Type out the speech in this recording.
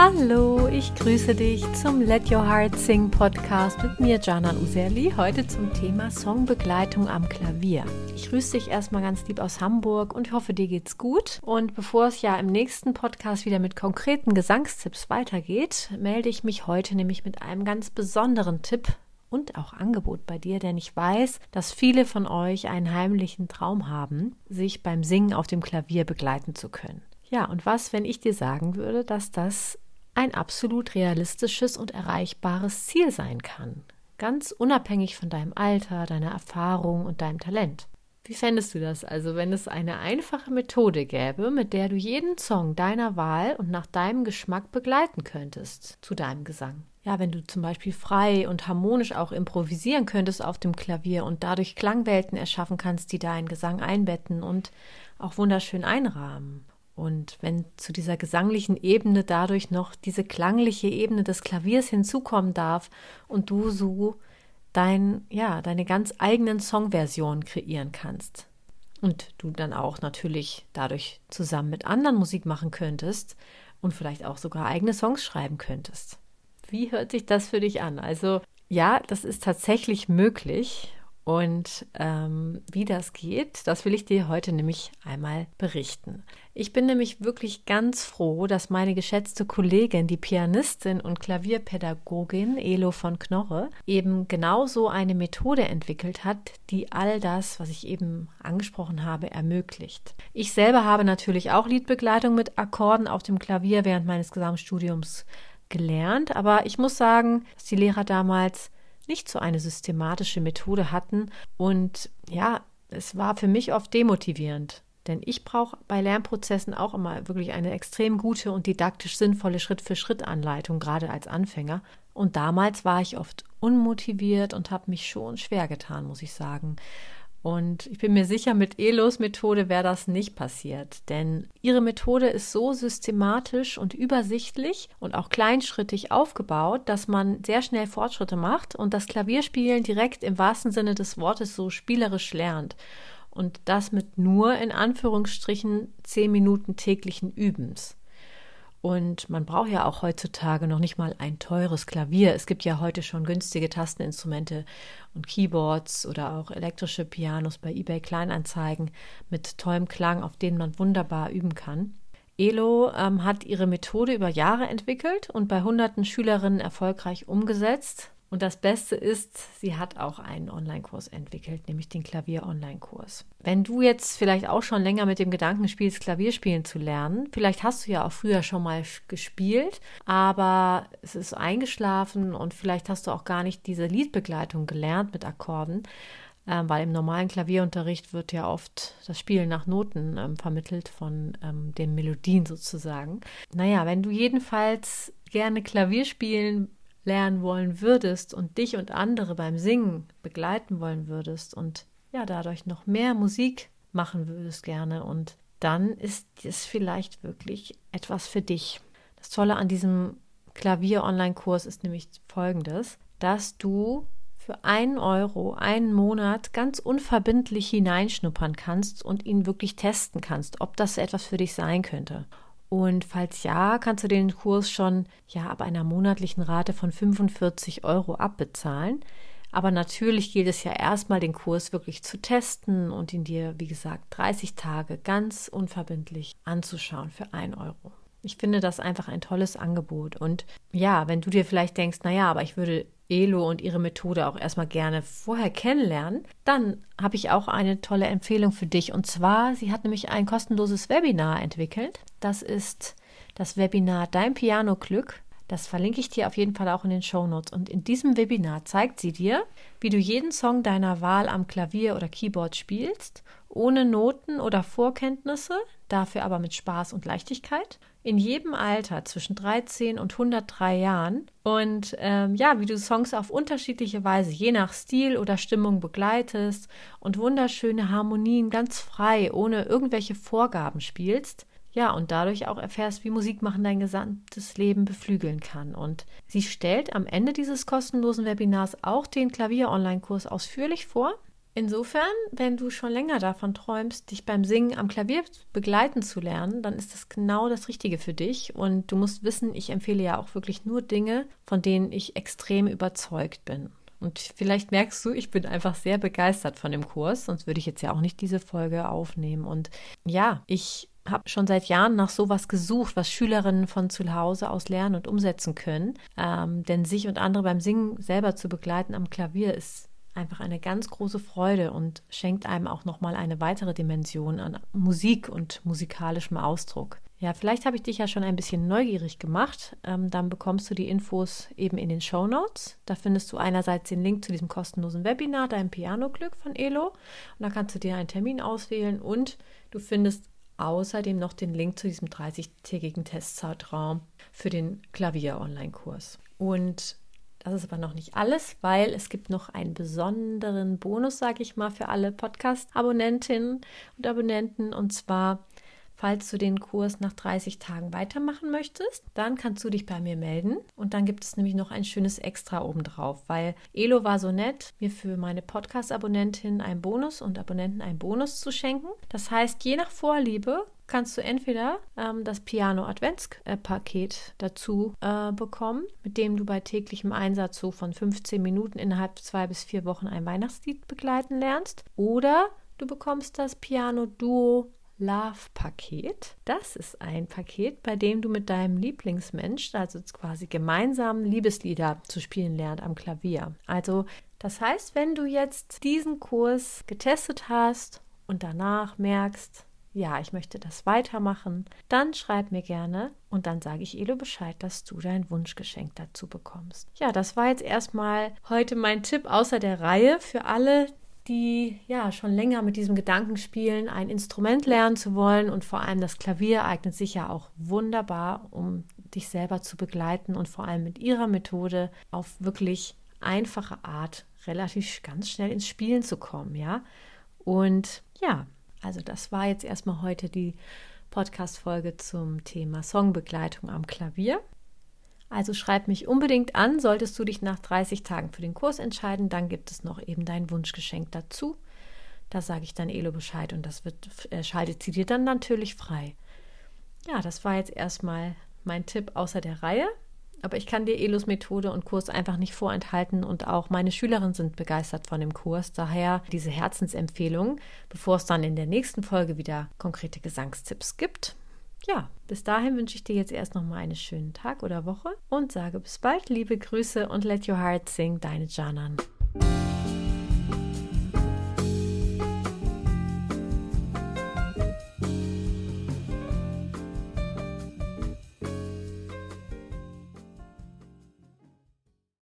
Hallo, ich grüße dich zum Let Your Heart Sing Podcast mit mir, Jana Userli, heute zum Thema Songbegleitung am Klavier. Ich grüße dich erstmal ganz lieb aus Hamburg und hoffe, dir geht's gut. Und bevor es ja im nächsten Podcast wieder mit konkreten Gesangstipps weitergeht, melde ich mich heute nämlich mit einem ganz besonderen Tipp und auch Angebot bei dir, denn ich weiß, dass viele von euch einen heimlichen Traum haben, sich beim Singen auf dem Klavier begleiten zu können. Ja, und was, wenn ich dir sagen würde, dass das ein absolut realistisches und erreichbares Ziel sein kann, ganz unabhängig von deinem Alter, deiner Erfahrung und deinem Talent. Wie fändest du das also, wenn es eine einfache Methode gäbe, mit der du jeden Song deiner Wahl und nach deinem Geschmack begleiten könntest zu deinem Gesang? Ja, wenn du zum Beispiel frei und harmonisch auch improvisieren könntest auf dem Klavier und dadurch Klangwelten erschaffen kannst, die deinen Gesang einbetten und auch wunderschön einrahmen. Und wenn zu dieser gesanglichen Ebene dadurch noch diese klangliche Ebene des Klaviers hinzukommen darf und du so dein, ja, deine ganz eigenen Songversionen kreieren kannst. Und du dann auch natürlich dadurch zusammen mit anderen Musik machen könntest und vielleicht auch sogar eigene Songs schreiben könntest. Wie hört sich das für dich an? Also ja, das ist tatsächlich möglich und ähm, wie das geht, das will ich dir heute nämlich einmal berichten. Ich bin nämlich wirklich ganz froh, dass meine geschätzte Kollegin, die Pianistin und Klavierpädagogin Elo von Knorre, eben genauso eine Methode entwickelt hat, die all das, was ich eben angesprochen habe, ermöglicht. Ich selber habe natürlich auch Liedbegleitung mit Akkorden auf dem Klavier während meines Gesamtstudiums gelernt, aber ich muss sagen, dass die Lehrer damals nicht so eine systematische Methode hatten. Und ja, es war für mich oft demotivierend. Denn ich brauche bei Lernprozessen auch immer wirklich eine extrem gute und didaktisch sinnvolle Schritt-für-Schritt-Anleitung, gerade als Anfänger. Und damals war ich oft unmotiviert und habe mich schon schwer getan, muss ich sagen. Und ich bin mir sicher, mit Elos Methode wäre das nicht passiert, denn ihre Methode ist so systematisch und übersichtlich und auch kleinschrittig aufgebaut, dass man sehr schnell Fortschritte macht und das Klavierspielen direkt im wahrsten Sinne des Wortes so spielerisch lernt. Und das mit nur in Anführungsstrichen zehn Minuten täglichen Übens. Und man braucht ja auch heutzutage noch nicht mal ein teures Klavier. Es gibt ja heute schon günstige Tasteninstrumente und Keyboards oder auch elektrische Pianos bei eBay Kleinanzeigen mit tollem Klang, auf denen man wunderbar üben kann. Elo ähm, hat ihre Methode über Jahre entwickelt und bei hunderten Schülerinnen erfolgreich umgesetzt. Und das Beste ist, sie hat auch einen Online-Kurs entwickelt, nämlich den Klavier-Online-Kurs. Wenn du jetzt vielleicht auch schon länger mit dem Gedanken spielst, Klavierspielen zu lernen, vielleicht hast du ja auch früher schon mal gespielt, aber es ist eingeschlafen und vielleicht hast du auch gar nicht diese Liedbegleitung gelernt mit Akkorden, ähm, weil im normalen Klavierunterricht wird ja oft das Spielen nach Noten ähm, vermittelt von ähm, den Melodien sozusagen. Naja, wenn du jedenfalls gerne Klavier spielen lernen wollen würdest und dich und andere beim Singen begleiten wollen würdest und ja, dadurch noch mehr Musik machen würdest gerne und dann ist es vielleicht wirklich etwas für dich. Das Tolle an diesem Klavier-Online-Kurs ist nämlich folgendes, dass du für einen Euro einen Monat ganz unverbindlich hineinschnuppern kannst und ihn wirklich testen kannst, ob das etwas für dich sein könnte. Und falls ja, kannst du den Kurs schon ja ab einer monatlichen Rate von 45 Euro abbezahlen. Aber natürlich gilt es ja erstmal, den Kurs wirklich zu testen und ihn dir, wie gesagt, 30 Tage ganz unverbindlich anzuschauen für 1 Euro. Ich finde das einfach ein tolles Angebot. Und ja, wenn du dir vielleicht denkst, naja, aber ich würde Elo und ihre Methode auch erstmal gerne vorher kennenlernen, dann habe ich auch eine tolle Empfehlung für dich. Und zwar, sie hat nämlich ein kostenloses Webinar entwickelt. Das ist das Webinar Dein Piano Glück. Das verlinke ich dir auf jeden Fall auch in den Show Notes. Und in diesem Webinar zeigt sie dir, wie du jeden Song deiner Wahl am Klavier oder Keyboard spielst, ohne Noten oder Vorkenntnisse, dafür aber mit Spaß und Leichtigkeit in jedem Alter zwischen 13 und 103 Jahren. Und ähm, ja, wie du Songs auf unterschiedliche Weise, je nach Stil oder Stimmung begleitest und wunderschöne Harmonien ganz frei, ohne irgendwelche Vorgaben spielst. Ja, und dadurch auch erfährst, wie Musik machen dein gesamtes Leben beflügeln kann. Und sie stellt am Ende dieses kostenlosen Webinars auch den Klavier-Online-Kurs ausführlich vor Insofern, wenn du schon länger davon träumst, dich beim Singen am Klavier begleiten zu lernen, dann ist das genau das Richtige für dich. Und du musst wissen, ich empfehle ja auch wirklich nur Dinge, von denen ich extrem überzeugt bin. Und vielleicht merkst du, ich bin einfach sehr begeistert von dem Kurs, sonst würde ich jetzt ja auch nicht diese Folge aufnehmen. Und ja, ich habe schon seit Jahren nach sowas gesucht, was Schülerinnen von zu Hause aus lernen und umsetzen können. Ähm, denn sich und andere beim Singen selber zu begleiten am Klavier ist einfach eine ganz große Freude und schenkt einem auch nochmal eine weitere Dimension an Musik und musikalischem Ausdruck. Ja, vielleicht habe ich dich ja schon ein bisschen neugierig gemacht. Ähm, dann bekommst du die Infos eben in den Show Notes. Da findest du einerseits den Link zu diesem kostenlosen Webinar, dein Piano-Glück von Elo. Und da kannst du dir einen Termin auswählen und du findest außerdem noch den Link zu diesem 30-tägigen Testzeitraum für den Klavier-Online-Kurs. Und das ist aber noch nicht alles, weil es gibt noch einen besonderen Bonus, sage ich mal, für alle Podcast-Abonnentinnen und Abonnenten. Und zwar, falls du den Kurs nach 30 Tagen weitermachen möchtest, dann kannst du dich bei mir melden. Und dann gibt es nämlich noch ein schönes Extra obendrauf, weil Elo war so nett, mir für meine Podcast-Abonnentinnen einen Bonus und Abonnenten einen Bonus zu schenken. Das heißt, je nach Vorliebe kannst du entweder ähm, das Piano Adventspaket dazu äh, bekommen, mit dem du bei täglichem Einsatz so von 15 Minuten innerhalb zwei bis vier Wochen ein Weihnachtslied begleiten lernst, oder du bekommst das Piano Duo Love-Paket. Das ist ein Paket, bei dem du mit deinem Lieblingsmensch, also quasi gemeinsam Liebeslieder zu spielen lernt am Klavier. Also das heißt, wenn du jetzt diesen Kurs getestet hast und danach merkst, ja, ich möchte das weitermachen, dann schreib mir gerne und dann sage ich Elo Bescheid, dass du dein Wunschgeschenk dazu bekommst. Ja, das war jetzt erstmal heute mein Tipp außer der Reihe für alle, die ja schon länger mit diesem Gedanken spielen, ein Instrument lernen zu wollen und vor allem das Klavier eignet sich ja auch wunderbar, um dich selber zu begleiten und vor allem mit ihrer Methode auf wirklich einfache Art relativ ganz schnell ins Spielen zu kommen, ja? Und ja, also das war jetzt erstmal heute die Podcast-Folge zum Thema Songbegleitung am Klavier. Also schreib mich unbedingt an, solltest du dich nach 30 Tagen für den Kurs entscheiden, dann gibt es noch eben dein Wunschgeschenk dazu. Da sage ich dann Elo Bescheid und das wird, äh, schaltet sie dir dann natürlich frei. Ja, das war jetzt erstmal mein Tipp außer der Reihe. Aber ich kann dir Elos Methode und Kurs einfach nicht vorenthalten und auch meine Schülerinnen sind begeistert von dem Kurs. Daher diese Herzensempfehlung, bevor es dann in der nächsten Folge wieder konkrete Gesangstipps gibt. Ja, bis dahin wünsche ich dir jetzt erst noch mal einen schönen Tag oder Woche und sage bis bald, liebe Grüße und let your heart sing, deine Janan.